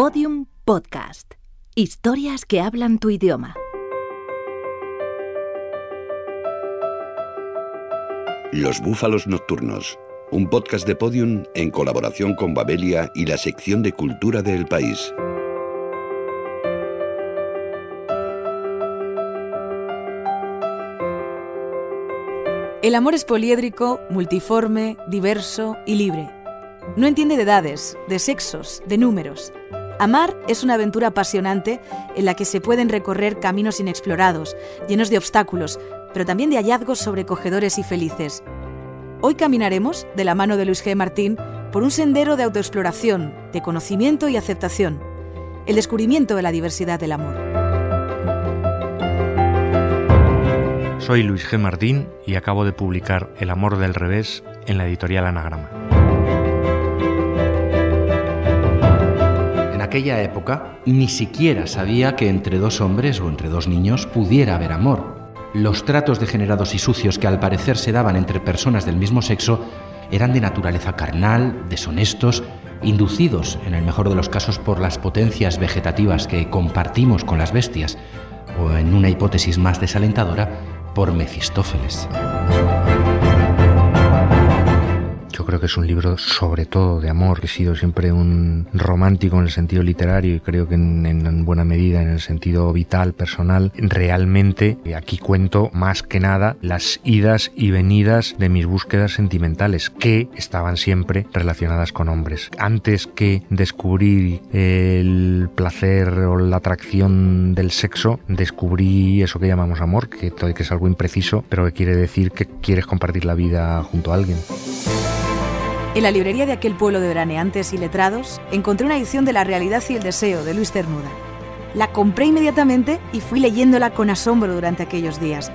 Podium Podcast. Historias que hablan tu idioma. Los Búfalos Nocturnos, un podcast de Podium en colaboración con Babelia y la sección de cultura del país. El amor es poliédrico, multiforme, diverso y libre. No entiende de edades, de sexos, de números. Amar es una aventura apasionante en la que se pueden recorrer caminos inexplorados, llenos de obstáculos, pero también de hallazgos sobrecogedores y felices. Hoy caminaremos, de la mano de Luis G. Martín, por un sendero de autoexploración, de conocimiento y aceptación, el descubrimiento de la diversidad del amor. Soy Luis G. Martín y acabo de publicar El amor del revés en la editorial Anagrama. Aquella época ni siquiera sabía que entre dos hombres o entre dos niños pudiera haber amor. Los tratos degenerados y sucios que al parecer se daban entre personas del mismo sexo eran de naturaleza carnal, deshonestos, inducidos, en el mejor de los casos, por las potencias vegetativas que compartimos con las bestias, o en una hipótesis más desalentadora, por Mefistófeles. Creo que es un libro sobre todo de amor. He sido siempre un romántico en el sentido literario y creo que en, en, buena medida en el sentido vital, personal. Realmente aquí cuento más que nada las idas y venidas de mis búsquedas sentimentales que estaban siempre relacionadas con hombres. Antes que descubrir el placer o la atracción del sexo, descubrí eso que llamamos amor, que, que es algo impreciso, pero que quiere decir que quieres compartir la vida junto a alguien. En la librería de aquel pueblo de veraneantes y letrados encontré una edición de La realidad y el deseo de Luis Cernuda. La compré inmediatamente y fui leyéndola con asombro durante aquellos días.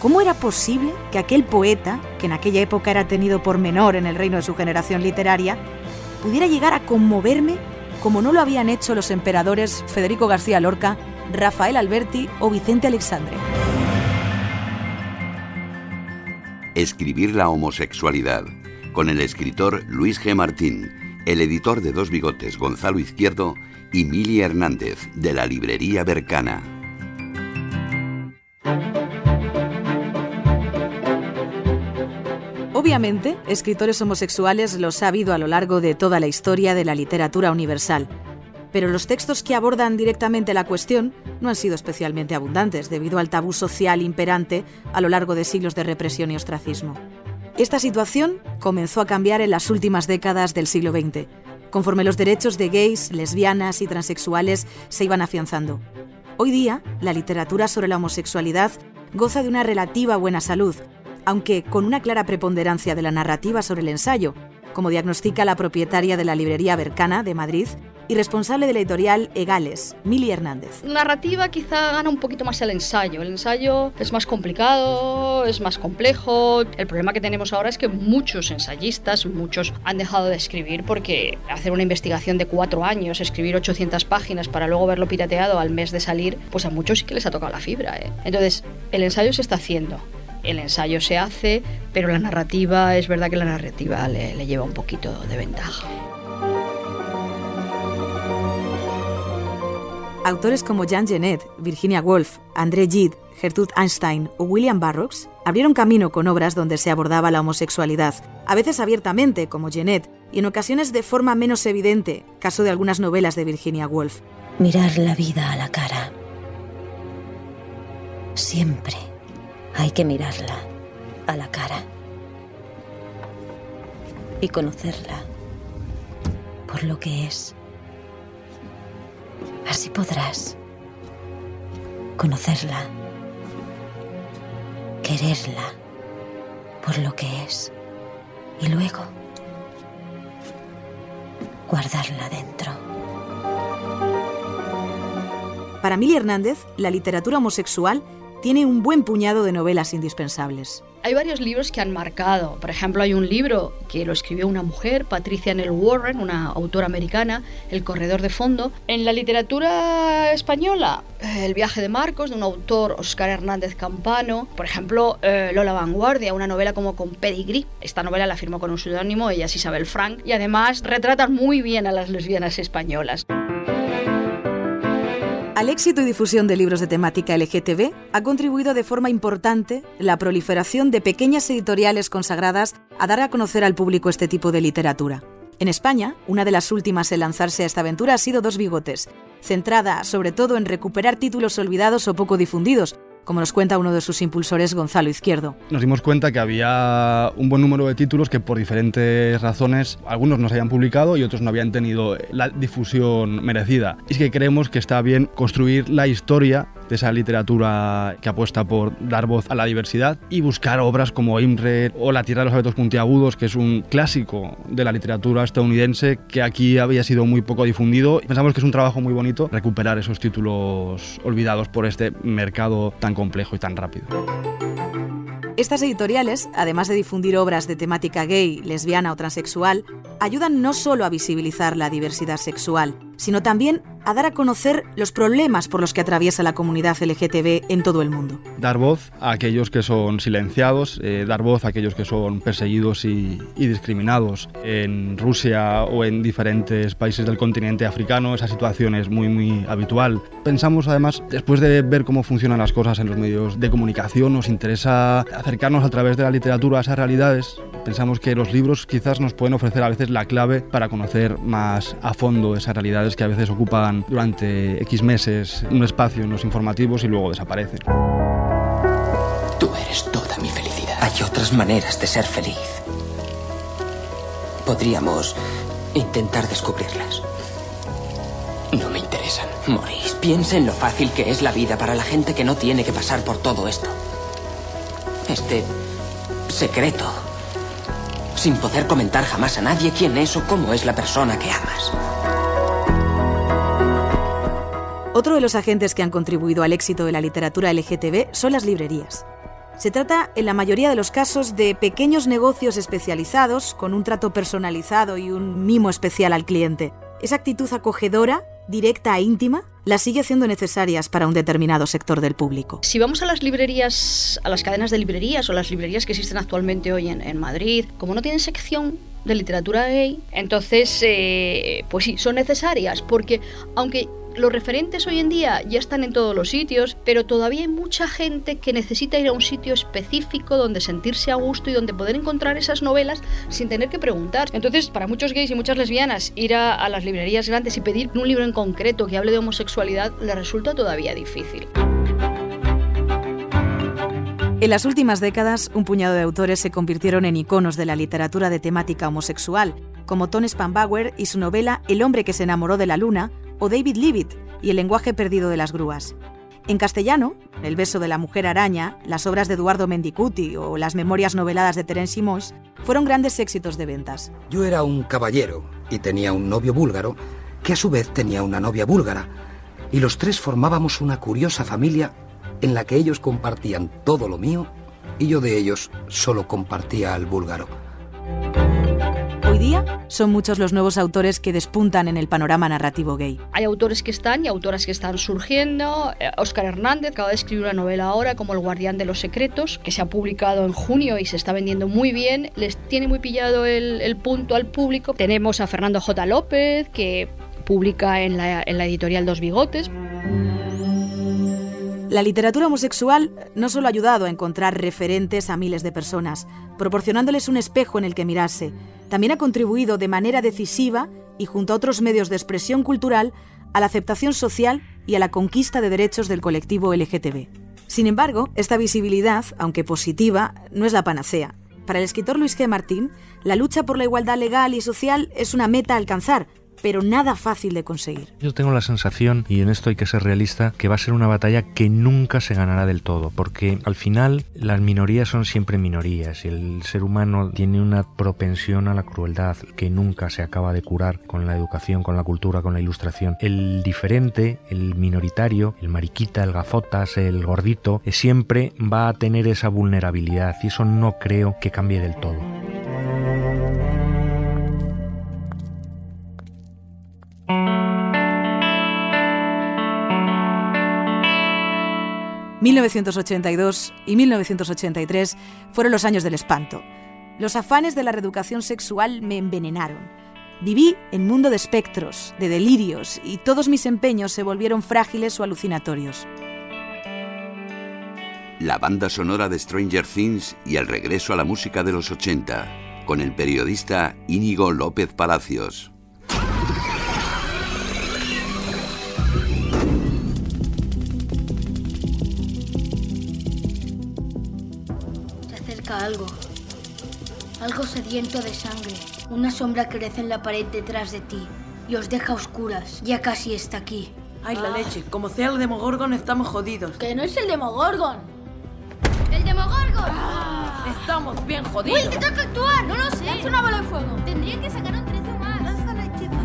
¿Cómo era posible que aquel poeta, que en aquella época era tenido por menor en el reino de su generación literaria, pudiera llegar a conmoverme como no lo habían hecho los emperadores Federico García Lorca, Rafael Alberti o Vicente Alexandre? Escribir la homosexualidad con el escritor Luis G. Martín, el editor de Dos Bigotes Gonzalo Izquierdo y Mili Hernández de la librería Bercana. Obviamente, escritores homosexuales los ha habido a lo largo de toda la historia de la literatura universal, pero los textos que abordan directamente la cuestión no han sido especialmente abundantes debido al tabú social imperante a lo largo de siglos de represión y ostracismo. Esta situación comenzó a cambiar en las últimas décadas del siglo XX, conforme los derechos de gays, lesbianas y transexuales se iban afianzando. Hoy día, la literatura sobre la homosexualidad goza de una relativa buena salud, aunque con una clara preponderancia de la narrativa sobre el ensayo, como diagnostica la propietaria de la librería Bercana de Madrid, y responsable de la editorial Egales, Mili Hernández. Narrativa quizá gana un poquito más el ensayo. El ensayo es más complicado, es más complejo. El problema que tenemos ahora es que muchos ensayistas, muchos han dejado de escribir porque hacer una investigación de cuatro años, escribir 800 páginas para luego verlo pirateado al mes de salir, pues a muchos sí que les ha tocado la fibra. ¿eh? Entonces, el ensayo se está haciendo. El ensayo se hace, pero la narrativa, es verdad que la narrativa le, le lleva un poquito de ventaja. Autores como Jean Genet, Virginia Woolf, André Gide, Gertrude Einstein o William Burroughs abrieron camino con obras donde se abordaba la homosexualidad, a veces abiertamente, como Genet, y en ocasiones de forma menos evidente, caso de algunas novelas de Virginia Woolf. Mirar la vida a la cara. Siempre hay que mirarla a la cara. Y conocerla por lo que es. Así podrás conocerla, quererla por lo que es y luego guardarla dentro. Para Mili Hernández, la literatura homosexual tiene un buen puñado de novelas indispensables. Hay varios libros que han marcado. Por ejemplo, hay un libro que lo escribió una mujer, Patricia Nell Warren, una autora americana, El corredor de fondo. En la literatura española, El viaje de Marcos, de un autor, Oscar Hernández Campano. Por ejemplo, eh, Lola Vanguardia, una novela como con pedigree. Esta novela la firmó con un seudónimo, ella es Isabel Frank, y además retratan muy bien a las lesbianas españolas. Al éxito y difusión de libros de temática LGTB ha contribuido de forma importante la proliferación de pequeñas editoriales consagradas a dar a conocer al público este tipo de literatura. En España, una de las últimas en lanzarse a esta aventura ha sido Dos Bigotes, centrada sobre todo en recuperar títulos olvidados o poco difundidos, como nos cuenta uno de sus impulsores, Gonzalo Izquierdo. Nos dimos cuenta que había un buen número de títulos que por diferentes razones algunos no se habían publicado y otros no habían tenido la difusión merecida. Y es que creemos que está bien construir la historia de esa literatura que apuesta por dar voz a la diversidad y buscar obras como Imre o La Tierra de los Abetos Puntiagudos, que es un clásico de la literatura estadounidense que aquí había sido muy poco difundido. Pensamos que es un trabajo muy bonito recuperar esos títulos olvidados por este mercado tan complejo y tan rápido. Estas editoriales, además de difundir obras de temática gay, lesbiana o transexual, ayudan no solo a visibilizar la diversidad sexual, sino también a dar a conocer los problemas por los que atraviesa la comunidad LGTB en todo el mundo. Dar voz a aquellos que son silenciados, eh, dar voz a aquellos que son perseguidos y, y, discriminados. En Rusia o en diferentes países del continente africano esa situación es muy muy habitual. Pensamos además, después de ver cómo funcionan las cosas en los medios de comunicación, nos interesa acercarnos a través de la literatura a esas realidades. Pensamos que los libros quizás nos pueden ofrecer a veces la clave para conocer más a fondo esas realidades que a veces ocupan durante X meses un espacio en los informativos y luego desaparecen. Tú eres toda mi felicidad. Hay otras maneras de ser feliz. Podríamos intentar descubrirlas. No me interesan. Maurice, piensa en lo fácil que es la vida para la gente que no tiene que pasar por todo esto. Este secreto. Sin poder comentar jamás a nadie quién es o cómo es la persona que amas. Otro de los agentes que han contribuido al éxito de la literatura LGTB son las librerías. Se trata, en la mayoría de los casos, de pequeños negocios especializados con un trato personalizado y un mimo especial al cliente. Esa actitud acogedora, directa e íntima las sigue haciendo necesarias para un determinado sector del público. Si vamos a las librerías, a las cadenas de librerías o las librerías que existen actualmente hoy en, en Madrid, como no tienen sección de literatura gay, entonces, eh, pues sí, son necesarias, porque aunque los referentes hoy en día ya están en todos los sitios, pero todavía hay mucha gente que necesita ir a un sitio específico donde sentirse a gusto y donde poder encontrar esas novelas sin tener que preguntar. Entonces, para muchos gays y muchas lesbianas, ir a, a las librerías grandes y pedir un libro en concreto que hable de homosexualidad les resulta todavía difícil. En las últimas décadas, un puñado de autores se convirtieron en iconos de la literatura de temática homosexual, como Tom Spanbauer y su novela El hombre que se enamoró de la luna, o David Leavitt y El lenguaje perdido de las grúas. En castellano, El beso de la mujer araña, las obras de Eduardo Mendicuti o las memorias noveladas de Terence Moix fueron grandes éxitos de ventas. Yo era un caballero y tenía un novio búlgaro que a su vez tenía una novia búlgara y los tres formábamos una curiosa familia en la que ellos compartían todo lo mío y yo de ellos solo compartía al búlgaro. Hoy día son muchos los nuevos autores que despuntan en el panorama narrativo gay. Hay autores que están y autoras que están surgiendo. Oscar Hernández acaba de escribir una novela ahora como El guardián de los secretos, que se ha publicado en junio y se está vendiendo muy bien. Les tiene muy pillado el, el punto al público. Tenemos a Fernando J. López, que publica en la, en la editorial Dos Bigotes. La literatura homosexual no solo ha ayudado a encontrar referentes a miles de personas, proporcionándoles un espejo en el que mirarse, también ha contribuido de manera decisiva y junto a otros medios de expresión cultural a la aceptación social y a la conquista de derechos del colectivo LGTB. Sin embargo, esta visibilidad, aunque positiva, no es la panacea. Para el escritor Luis G. Martín, la lucha por la igualdad legal y social es una meta a alcanzar, pero nada fácil de conseguir. Yo tengo la sensación, y en esto hay que ser realista, que va a ser una batalla que nunca se ganará del todo, porque al final las minorías son siempre minorías y el ser humano tiene una propensión a la crueldad que nunca se acaba de curar con la educación, con la cultura, con la ilustración. El diferente, el minoritario, el mariquita, el gafotas, el gordito, siempre va a tener esa vulnerabilidad y eso no creo que cambie del todo. 1982 y 1983 fueron los años del espanto. Los afanes de la reeducación sexual me envenenaron. Viví en mundo de espectros, de delirios, y todos mis empeños se volvieron frágiles o alucinatorios. La banda sonora de Stranger Things y el regreso a la música de los 80, con el periodista Íñigo López Palacios. Algo sediento de sangre. Una sombra crece en la pared detrás de ti y os deja oscuras. Ya casi está aquí. Ay, la leche. Como sea el Demogorgon, estamos jodidos. Que no es el Demogorgon. ¡El Demogorgon! Estamos bien jodidos. ¡Uy, te toca actuar! No lo sé. Lanza una bola de fuego. Tendría que sacar un 13 más. Lanza el hechizo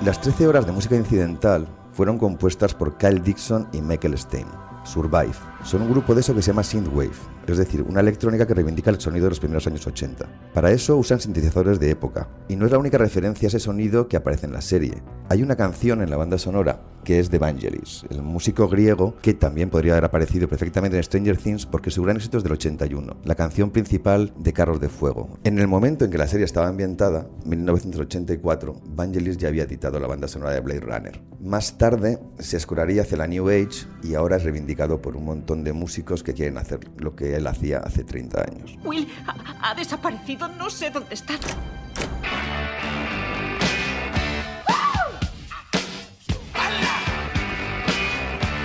de Las 13 horas de música incidental fueron compuestas por Kyle Dixon y Michael Stein. Survive. Son un grupo de eso que se llama synthwave, es decir, una electrónica que reivindica el sonido de los primeros años 80. Para eso usan sintetizadores de época, y no es la única referencia a ese sonido que aparece en la serie. Hay una canción en la banda sonora que es de Vangelis, el músico griego que también podría haber aparecido perfectamente en Stranger Things porque su gran éxito es del 81, la canción principal de Carros de Fuego. En el momento en que la serie estaba ambientada, 1984, Vangelis ya había editado la banda sonora de Blade Runner. Más tarde se escuraría hacia la New Age y ahora es reivindicado por un montón de músicos que quieren hacer lo que él hacía hace 30 años. Will ha, ha desaparecido, no sé dónde está.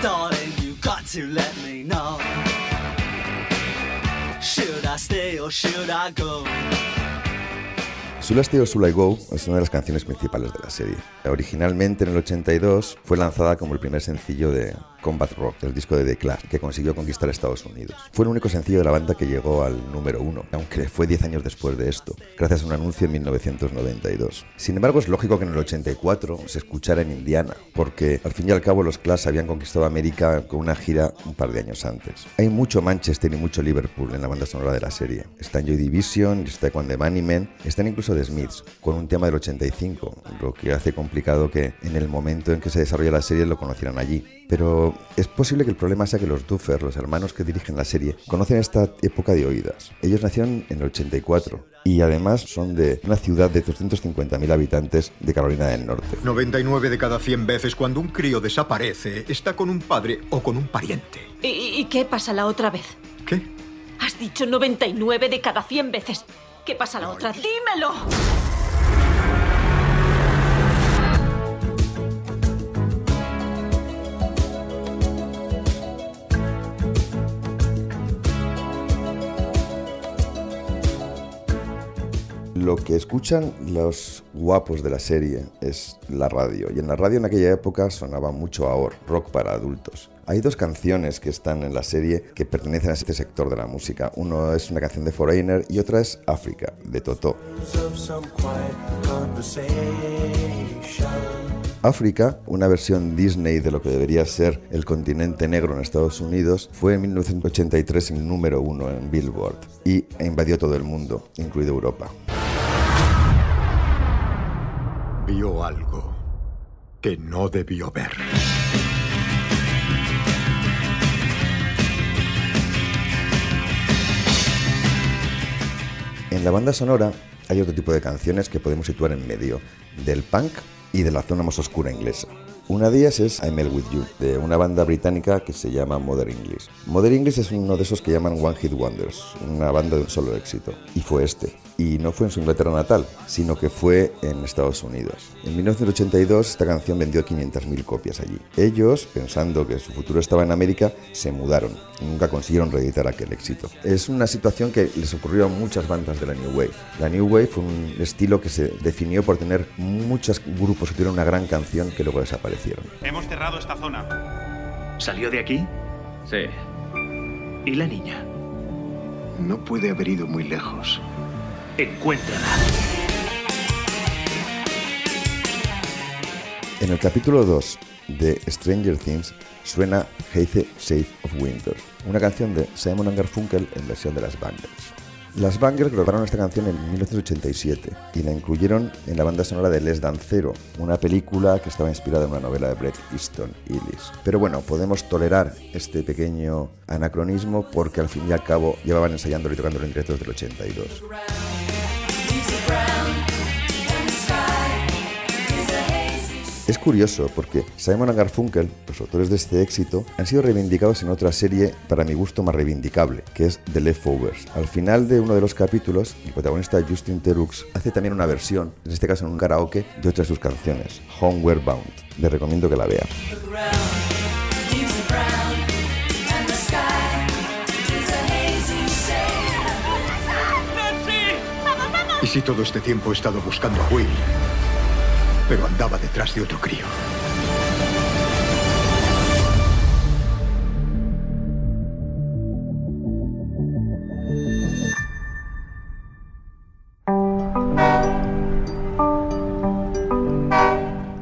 Darling, you got to let me know. Should I stay or should I go? Sula Stay or Should I Go es una de las canciones principales de la serie. Originalmente en el 82 fue lanzada como el primer sencillo de Combat Rock, el disco de The Clash, que consiguió conquistar Estados Unidos. Fue el único sencillo de la banda que llegó al número uno, aunque fue 10 años después de esto, gracias a un anuncio en 1992. Sin embargo, es lógico que en el 84 se escuchara en Indiana, porque al fin y al cabo los Clash habían conquistado América con una gira un par de años antes. Hay mucho Manchester y mucho Liverpool en la banda sonora de la serie. Está en Joy Division, está con The Moneymen, están incluso The Smiths, con un tema del 85, lo que hace complicado que en el momento en que se desarrolla la serie lo conocieran allí. Pero es posible que el problema sea que los Duffer, los hermanos que dirigen la serie, conocen esta época de oídas. Ellos nacieron en el 84 y además son de una ciudad de 250.000 habitantes de Carolina del Norte. 99 de cada 100 veces cuando un crío desaparece está con un padre o con un pariente. ¿Y, y qué pasa la otra vez? ¿Qué? Has dicho 99 de cada 100 veces. ¿Qué pasa la otra? ¡Dímelo! Lo que escuchan los guapos de la serie es la radio, y en la radio en aquella época sonaba mucho AOR, rock para adultos. Hay dos canciones que están en la serie que pertenecen a este sector de la música. Uno es una canción de Foreigner y otra es África, de Totó. África, una versión Disney de lo que debería ser el continente negro en Estados Unidos, fue en 1983 el número uno en Billboard y invadió todo el mundo, incluido Europa. Vio algo que no debió ver. En la banda sonora hay otro tipo de canciones que podemos situar en medio del punk y de la zona más oscura inglesa. Una de ellas es I'm With You, de una banda británica que se llama Mother English. Mother English es uno de esos que llaman One Hit Wonders, una banda de un solo éxito. Y fue este. Y no fue en su Inglaterra natal, sino que fue en Estados Unidos. En 1982 esta canción vendió 500.000 copias allí. Ellos, pensando que su futuro estaba en América, se mudaron y nunca consiguieron reeditar aquel éxito. Es una situación que les ocurrió a muchas bandas de la New Wave. La New Wave fue un estilo que se definió por tener muchos grupos que tuvieron una gran canción que luego desaparecieron. Hemos cerrado esta zona. ¿Salió de aquí? Sí. ¿Y la niña? No puede haber ido muy lejos. Encuéntrala. En el capítulo 2 de Stranger Things suena Heathe Safe of Winter, una canción de Simon Garfunkel en versión de las Bangles. Las Bangers grabaron esta canción en 1987 y la incluyeron en la banda sonora de Les Dancero, una película que estaba inspirada en una novela de Bret Easton Ellis. Pero bueno, podemos tolerar este pequeño anacronismo porque al fin y al cabo llevaban ensayándolo y tocándolo en directo desde el 82. Es curioso porque Simon Garfunkel, los autores de este éxito, han sido reivindicados en otra serie para mi gusto más reivindicable, que es The Leftovers. Al final de uno de los capítulos, el protagonista Justin Terux hace también una versión, en este caso en un karaoke, de otra de sus canciones, Homeward Bound. Les recomiendo que la vean. ¿Y si todo este tiempo he estado buscando a Will? pero andaba detrás de otro crío.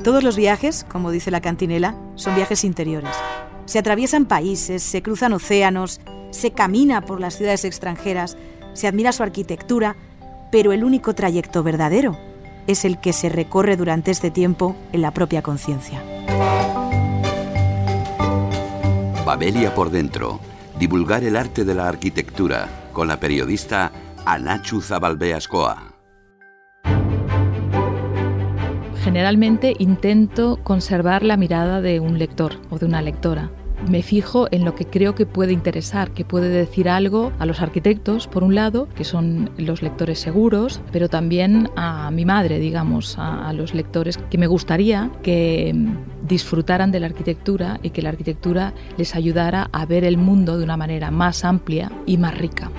Todos los viajes, como dice la cantinela, son viajes interiores. Se atraviesan países, se cruzan océanos, se camina por las ciudades extranjeras, se admira su arquitectura, pero el único trayecto verdadero es el que se recorre durante este tiempo en la propia conciencia. Babelia por dentro. Divulgar el arte de la arquitectura con la periodista Anachu Zabalbeascoa. Generalmente intento conservar la mirada de un lector o de una lectora me fijo en lo que creo que puede interesar, que puede decir algo a los arquitectos, por un lado, que son los lectores seguros, pero también a mi madre, digamos, a, los lectores que me gustaría que mm, disfrutaran de la arquitectura y que la arquitectura les ayudara a ver el mundo de una manera más amplia y más rica.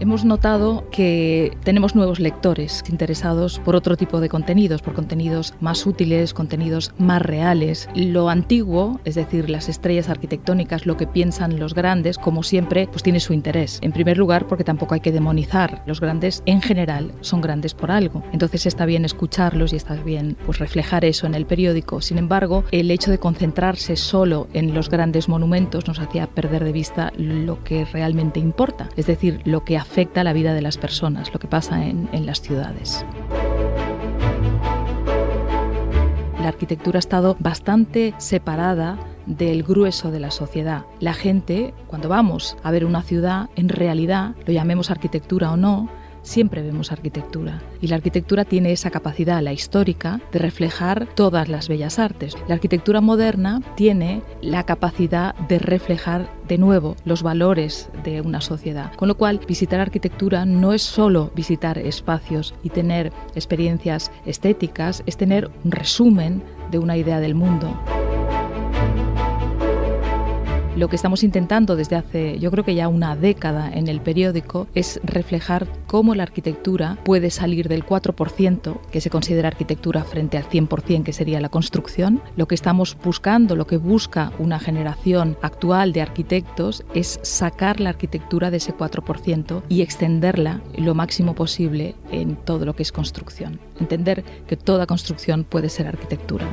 Hemos notado que tenemos nuevos lectores interesados por otro tipo de contenidos, por contenidos más útiles, contenidos más reales. Lo antiguo, es decir, las estrellas arquitectónicas, lo que piensan los grandes, como siempre, pues tiene su interés. En primer lugar, porque tampoco hay que demonizar. Los grandes, en general, son grandes por algo. Entonces está bien escucharlos y está bien pues, reflejar eso en el periódico. Sin embargo, el hecho de concentrarse solo en los grandes monumentos nos hacía perder de vista lo que realmente importa, es decir, lo que afecta afecta la vida de las personas, lo que pasa en, en las ciudades. La arquitectura ha estado bastante separada del grueso de la sociedad. La gente, cuando vamos a ver una ciudad, en realidad, lo llamemos arquitectura o no, siempre vemos arquitectura. Y la arquitectura tiene esa capacidad, la histórica, de reflejar todas las bellas artes. La arquitectura moderna tiene la capacidad de reflejar de nuevo los valores de una sociedad. Con lo cual, visitar arquitectura no es solo visitar espacios y tener experiencias estéticas, es tener un resumen de una idea del mundo. Lo que estamos intentando desde hace, yo creo que ya una década en el periódico, es reflejar cómo la arquitectura puede salir del 4% que se considera arquitectura frente al 100% que sería la construcción. Lo que estamos buscando, lo que busca una generación actual de arquitectos es sacar la arquitectura de ese 4% y extenderla lo máximo posible en todo lo que es construcción. Entender que toda construcción puede ser arquitectura.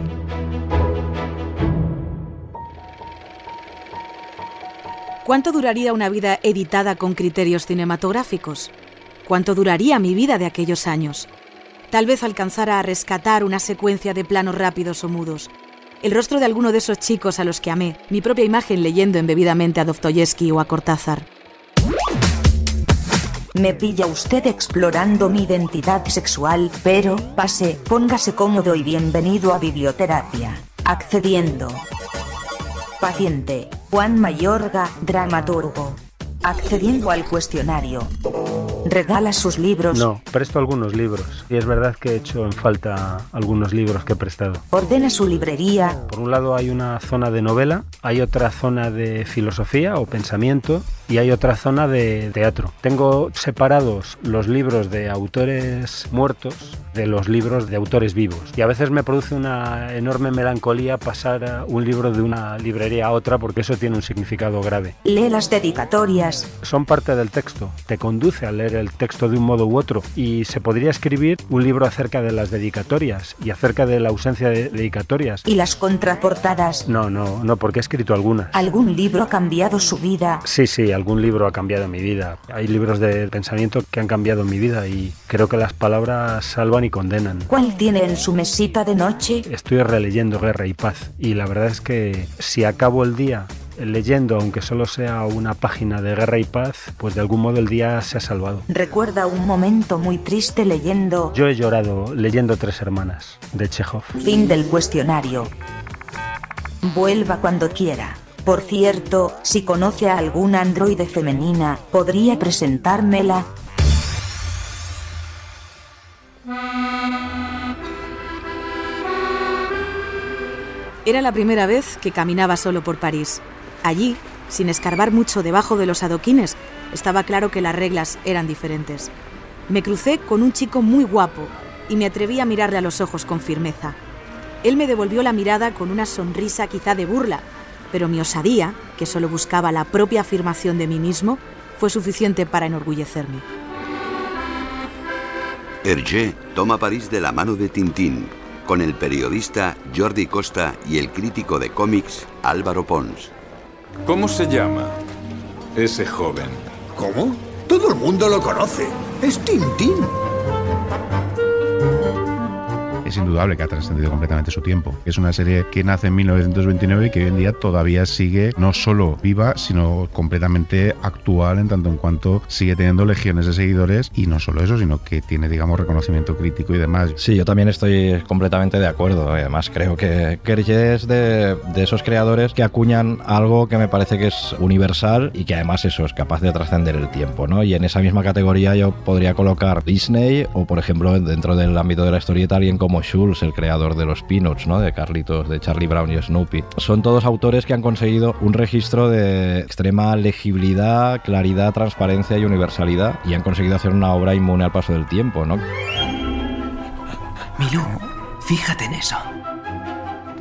¿Cuánto duraría una vida editada con criterios cinematográficos? ¿Cuánto duraría mi vida de aquellos años? Tal vez alcanzara a rescatar una secuencia de planos rápidos o mudos. El rostro de alguno de esos chicos a los que amé, mi propia imagen leyendo embebidamente a Dostoyevsky o a Cortázar. Me pilla usted explorando mi identidad sexual, pero, pase, póngase cómodo y bienvenido a Biblioterapia. Accediendo. Paciente, Juan Mayorga, dramaturgo. Accediendo al cuestionario. ¿Regala sus libros? No, presto algunos libros. Y es verdad que he hecho en falta algunos libros que he prestado. ¿Ordena su librería? Por un lado hay una zona de novela, hay otra zona de filosofía o pensamiento y hay otra zona de teatro. Tengo separados los libros de autores muertos de los libros de autores vivos. Y a veces me produce una enorme melancolía pasar un libro de una librería a otra porque eso tiene un significado grave. Lee las dedicatorias. Son parte del texto. Te conduce a leer el texto de un modo u otro. Y se podría escribir un libro acerca de las dedicatorias y acerca de la ausencia de dedicatorias. ¿Y las contraportadas? No, no, no, porque he escrito alguna. ¿Algún libro ha cambiado su vida? Sí, sí, algún libro ha cambiado mi vida. Hay libros de pensamiento que han cambiado mi vida y creo que las palabras salvan y condenan. ¿Cuál tiene en su mesita de noche? Estoy releyendo Guerra y Paz y la verdad es que si acabo el día leyendo, aunque solo sea una página de Guerra y Paz, pues de algún modo el día se ha salvado. ¿Recuerda un momento muy triste leyendo? Yo he llorado leyendo Tres Hermanas, de Chekhov. Fin del cuestionario. Vuelva cuando quiera. Por cierto, si conoce a alguna androide femenina, ¿podría presentármela? Era la primera vez que caminaba solo por París. Allí, sin escarbar mucho debajo de los adoquines, estaba claro que las reglas eran diferentes. Me crucé con un chico muy guapo y me atreví a mirarle a los ojos con firmeza. Él me devolvió la mirada con una sonrisa quizá de burla, pero mi osadía, que solo buscaba la propia afirmación de mí mismo, fue suficiente para enorgullecerme. Hergé toma París de la mano de Tintín, con el periodista Jordi Costa y el crítico de cómics Álvaro Pons. ¿Cómo se llama ese joven? ¿Cómo? Todo el mundo lo conoce. Es Tintín. Es indudable que ha trascendido completamente su tiempo. Es una serie que nace en 1929 y que hoy en día todavía sigue no solo viva, sino completamente actual en tanto en cuanto sigue teniendo legiones de seguidores y no solo eso, sino que tiene, digamos, reconocimiento crítico y demás. Sí, yo también estoy completamente de acuerdo. Además, creo que Kerje es de, de esos creadores que acuñan algo que me parece que es universal y que además eso es capaz de trascender el tiempo, ¿no? Y en esa misma categoría yo podría colocar Disney o, por ejemplo, dentro del ámbito de la historieta, alguien como Schulz, el creador de los Peanuts, ¿no? de Carlitos, de Charlie Brown y Snoopy. Son todos autores que han conseguido un registro de extrema legibilidad, claridad, transparencia y universalidad y han conseguido hacer una obra inmune al paso del tiempo. ¿no? Milú, fíjate en eso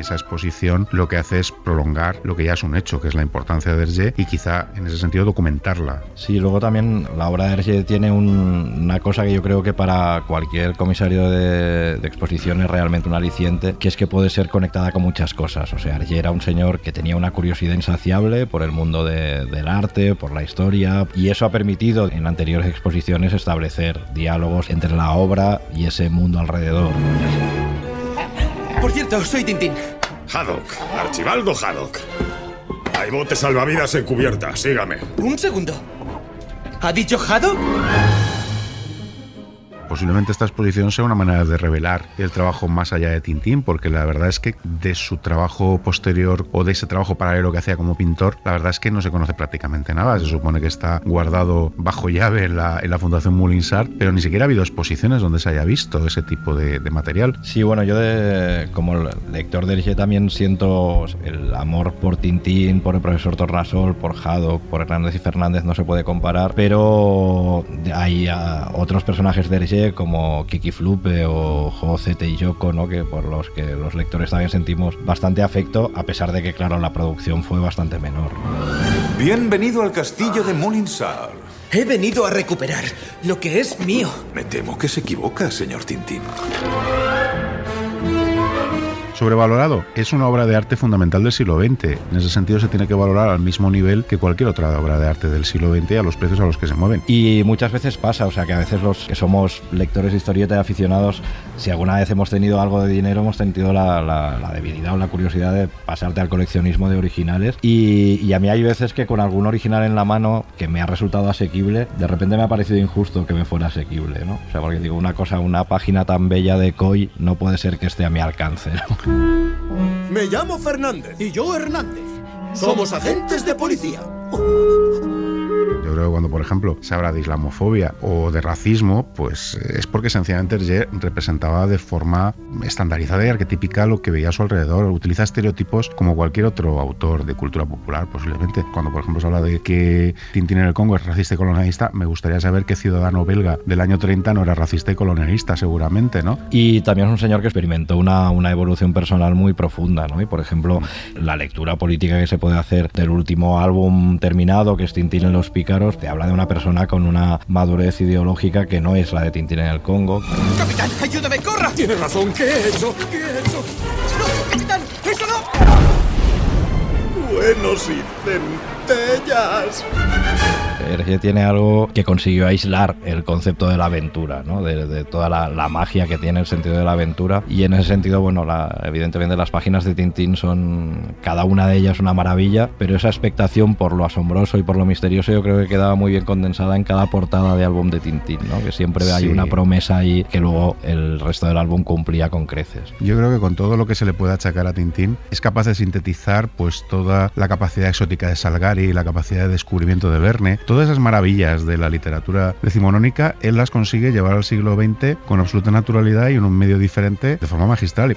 esa exposición lo que hace es prolongar lo que ya es un hecho, que es la importancia de Hergé y quizá en ese sentido documentarla. Sí, luego también la obra de Hergé tiene un, una cosa que yo creo que para cualquier comisario de, de, exposición es realmente un aliciente, que es que puede ser conectada con muchas cosas. O sea, Hergé era un señor que tenía una curiosidad insaciable por el mundo de, del arte, por la historia, y eso ha permitido en anteriores exposiciones establecer diálogos entre la obra y ese mundo alrededor. Por cierto, soy Tintín. Haddock, Archibaldo Haddock. Hay botes salvavidas en cubierta, sígame. Un segundo. ¿Ha dicho Haddock? Posiblemente esta exposición sea una manera de revelar el trabajo más allá de Tintín, porque la verdad es que de su trabajo posterior o de ese trabajo paralelo que hacía como pintor, la verdad es que no se conoce prácticamente nada. Se supone que está guardado bajo llave en la, en la Fundación Moulinsart, pero ni siquiera ha habido exposiciones donde se haya visto ese tipo de, material. Sí, bueno, yo de, como lector de Hergé también siento el amor por Tintín, por el profesor Tornasol, por Haddock, por Hernández y Fernández, no se puede comparar, pero hay otros personajes de Como Kiki Flupe o Josete y Yoko, ¿no? que por los que los lectores también sentimos bastante afecto, a pesar de que, claro, la producción fue bastante menor. Bienvenido al castillo de Molinsar. He venido a recuperar lo que es mío. Me temo que se equivoca, señor Tintín. Sobrevalorado. Es una obra de arte fundamental del siglo XX. En ese sentido se tiene que valorar al mismo nivel que cualquier otra obra de arte del siglo XX a los precios a los que se mueven. Y muchas veces pasa, o sea que a veces los que somos lectores de historieta y aficionados, si alguna vez hemos tenido algo de dinero, hemos tenido la, debilidad o la curiosidad de pasarte al coleccionismo de originales. Y, y, a mí hay veces que con algún original en la mano que me ha resultado asequible, de repente me ha parecido injusto que me fuera asequible, ¿no? O sea, porque digo, una cosa, una página tan bella de Koi no puede ser que esté a mi alcance, ¿no? Me llamo Fernández. Y yo Hernández. Somos agentes de policía. Yo creo que cuando, por ejemplo, se habla de islamofobia o de racismo, pues es porque sencillamente representaba de forma estandarizada y arquetípica lo que veía a su alrededor. Utiliza estereotipos como cualquier otro autor de cultura popular, posiblemente. Cuando, por ejemplo, se habla de que Tintín en el Congo es racista y colonialista, me gustaría saber qué ciudadano belga del año 30 no era racista y colonialista, seguramente, ¿no? Y también es un señor que experimentó una, una evolución personal muy profunda, ¿no? Y, por ejemplo, la lectura política que se puede hacer del último álbum terminado, que es Tintín en los Pícaros, libros, te habla de una persona con una madurez ideológica que no es la de Tintín en el Congo. ¡Capitán, ayúdame, corra! Tienes razón, ¿qué he hecho? ¿Qué he hecho? ¡No, capitán! ¡Eso no! Buenos y centellas. Hergé tiene algo que consiguió aislar el concepto de la aventura, ¿no? de, de toda la, la, magia que tiene el sentido de la aventura. Y en ese sentido, bueno, la, evidentemente las páginas de Tintín son, cada una de ellas una maravilla, pero esa expectación por lo asombroso y por lo misterioso yo creo que quedaba muy bien condensada en cada portada de álbum de Tintín, ¿no? que siempre sí. hay una promesa ahí que luego el resto del álbum cumplía con creces. Yo creo que con todo lo que se le puede achacar a Tintín, es capaz de sintetizar pues toda la capacidad exótica de La capacidad de descubrimiento de Verne, todas esas maravillas de la literatura decimonónica, él las consigue llevar al siglo XX con absoluta naturalidad y en un medio diferente de forma magistral.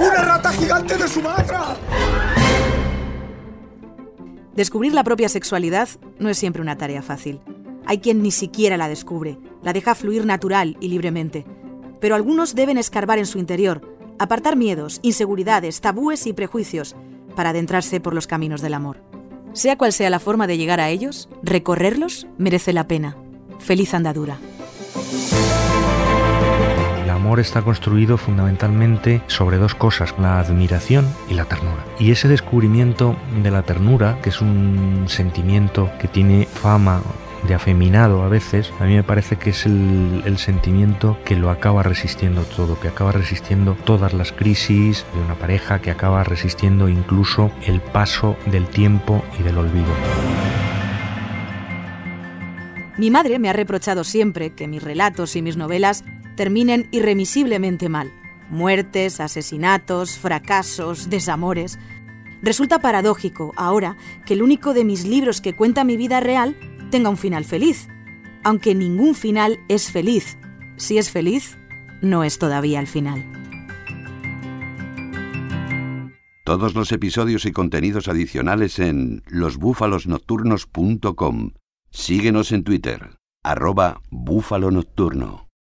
¡Una rata gigante de Sumatra! Descubrir la propia sexualidad no es siempre una tarea fácil. Hay quien ni siquiera la descubre, la deja fluir natural y libremente. Pero algunos deben escarbar en su interior, apartar miedos, inseguridades, tabúes y prejuicios para adentrarse por los caminos del amor. Sea cual sea la forma de llegar a ellos, recorrerlos merece la pena. Feliz andadura. El amor está construido fundamentalmente sobre dos cosas, la admiración y la ternura. Y ese descubrimiento de la ternura, que es un sentimiento que tiene fama de afeminado a veces, a mí me parece que es el, el, sentimiento que lo acaba resistiendo todo, que acaba resistiendo todas las crisis de una pareja, que acaba resistiendo incluso el paso del tiempo y del olvido. Mi madre me ha reprochado siempre que mis relatos y mis novelas terminen irremisiblemente mal. Muertes, asesinatos, fracasos, desamores. Resulta paradójico ahora que el único de mis libros que cuenta mi vida real tenga un final feliz, aunque ningún final es feliz. Si es feliz, no es todavía el final. Todos los episodios y contenidos adicionales en losbúfalosnocturnos.com. Síguenos en Twitter, arroba búfalo nocturno.